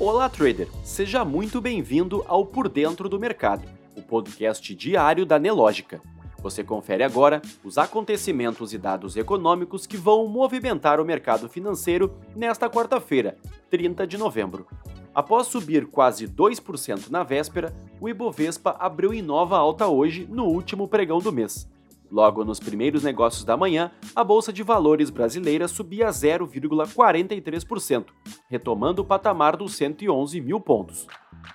Olá, trader! Seja muito bem-vindo ao Por Dentro do Mercado, o podcast diário da Nelógica. Você confere agora os acontecimentos e dados econômicos que vão movimentar o mercado financeiro nesta quarta-feira, 30 de novembro. Após subir quase 2% na véspera, o Ibovespa abriu em nova alta hoje, no último pregão do mês. Logo nos primeiros negócios da manhã, a Bolsa de Valores brasileira subia 0,43%, retomando o patamar dos 111 mil pontos.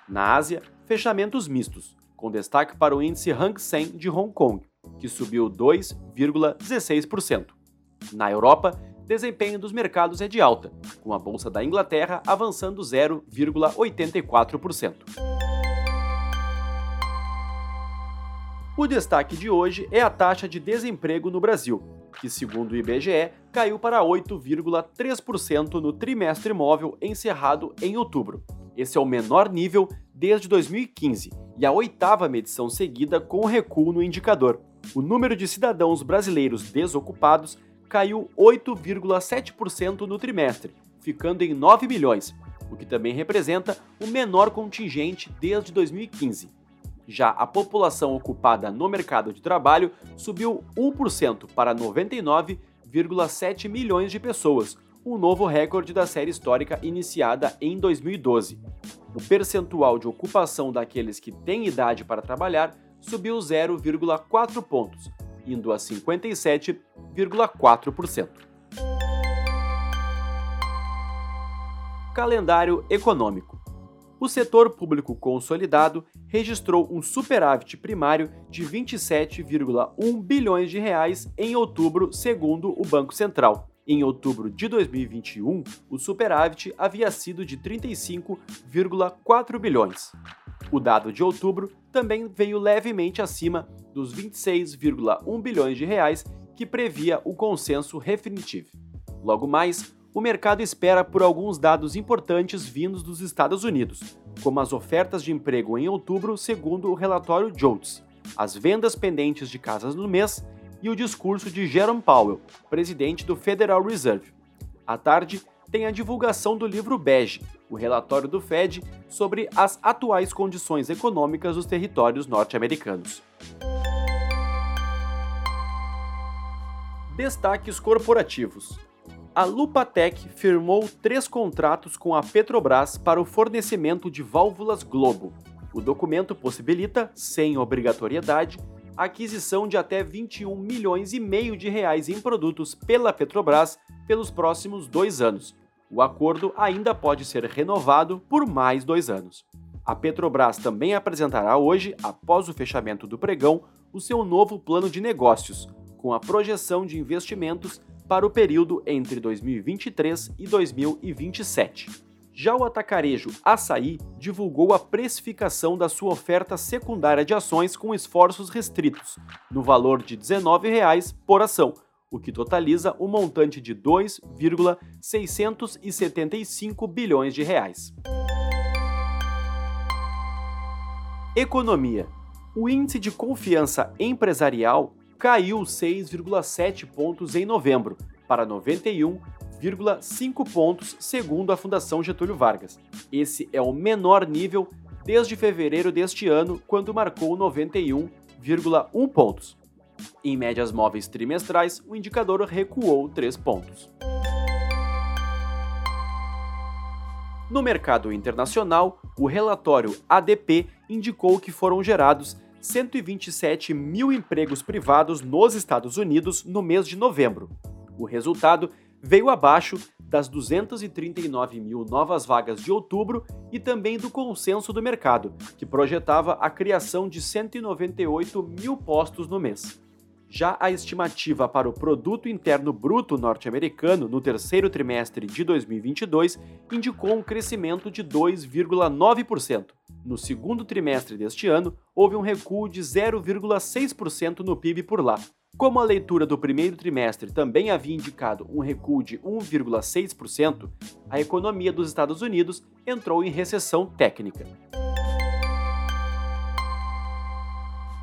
Na Ásia, fechamentos mistos, com destaque para o índice Hang Seng de Hong Kong, que subiu 2,16%. Na Europa, desempenho dos mercados é de alta, com a Bolsa da Inglaterra avançando 0,84%. O destaque de hoje é a taxa de desemprego no Brasil, que, segundo o IBGE, caiu para 8,3% no trimestre móvel encerrado em outubro. Esse é o menor nível desde 2015 e a oitava medição seguida com recuo no indicador. O número de cidadãos brasileiros desocupados caiu 8,7% no trimestre, ficando em 9 milhões, o que também representa o menor contingente desde 2015. Já a população ocupada no mercado de trabalho subiu 1% para 99,7 milhões de pessoas, um novo recorde da série histórica iniciada em 2012. O percentual de ocupação daqueles que têm idade para trabalhar subiu 0,4 pontos, indo a 57,4%. Calendário econômico o setor público consolidado registrou um superávit primário de 27,1 bilhões de reais em outubro, segundo o Banco Central. Em outubro de 2021, o superávit havia sido de 35,4 bilhões. O dado de outubro também veio levemente acima dos 26,1 bilhões de reais que previa o consenso definitivo. Logo mais, o mercado espera por alguns dados importantes vindos dos Estados Unidos, como as ofertas de emprego em outubro, segundo o relatório JOLTS, as vendas pendentes de casas no mês e o discurso de Jerome Powell, presidente do Federal Reserve. À tarde, tem a divulgação do livro Bege, o relatório do Fed sobre as atuais condições econômicas dos territórios norte-americanos. Destaques corporativos a Lupatec firmou três contratos com a Petrobras para o fornecimento de válvulas Globo. O documento possibilita, sem obrigatoriedade, a aquisição de até 21 milhões e meio de reais em produtos pela Petrobras pelos próximos dois anos. O acordo ainda pode ser renovado por mais dois anos. A Petrobras também apresentará hoje, após o fechamento do pregão, o seu novo plano de negócios, com a projeção de investimentos para o período entre 2023 e 2027. Já o atacarejo Açaí divulgou a precificação da sua oferta secundária de ações com esforços restritos, no valor de R$ 19,00 por ação, o que totaliza o um montante de 2,675 bilhões de reais. Economia. O índice de confiança empresarial caiu 6,7 pontos em novembro, para 91,5 pontos, segundo a Fundação Getúlio Vargas. Esse é o menor nível desde fevereiro deste ano, quando marcou 91,1 pontos. Em médias móveis trimestrais, o indicador recuou 3 pontos. No mercado internacional, o relatório ADP indicou que foram gerados 127 mil empregos privados nos Estados Unidos no mês de novembro. O resultado veio abaixo das 239 mil novas vagas de outubro e também do consenso do mercado, que projetava a criação de 198 mil postos no mês. Já a estimativa para o Produto Interno Bruto norte-americano no terceiro trimestre de 2022 indicou um crescimento de 2,9%. No segundo trimestre deste ano, houve um recuo de 0,6% no PIB por lá. Como a leitura do primeiro trimestre também havia indicado um recuo de 1,6%, a economia dos Estados Unidos entrou em recessão técnica.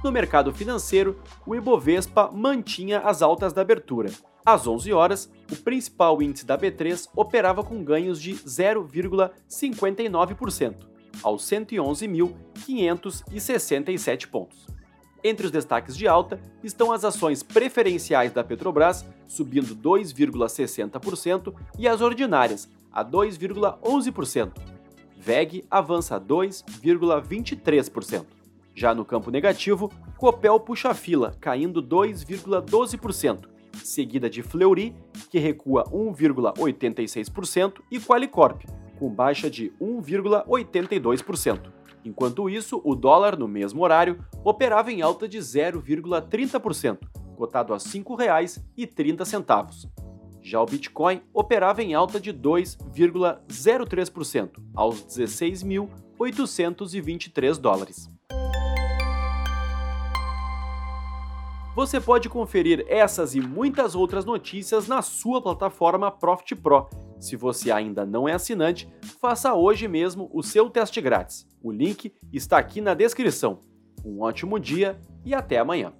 No mercado financeiro, o Ibovespa mantinha as altas da abertura. Às 11 horas, o principal índice da B3 operava com ganhos de 0,59%, aos 111.567 pontos. Entre os destaques de alta estão as ações preferenciais da Petrobras, subindo 2,60%, e as ordinárias, a 2,11%. VEG avança 2,23%. Já no campo negativo, Copel puxa fila, caindo 2,12%, seguida de Fleury, que recua 1,86%, e Qualicorp, com baixa de 1,82%. Enquanto isso, o dólar, no mesmo horário, operava em alta de 0,30%, cotado a R$ 5,30. Já o Bitcoin operava em alta de 2,03%, aos 16.823 dólares. Você pode conferir essas e muitas outras notícias na sua plataforma Profit Pro. Se você ainda não é assinante, faça hoje mesmo o seu teste grátis. O link está aqui na descrição. Um ótimo dia e até amanhã.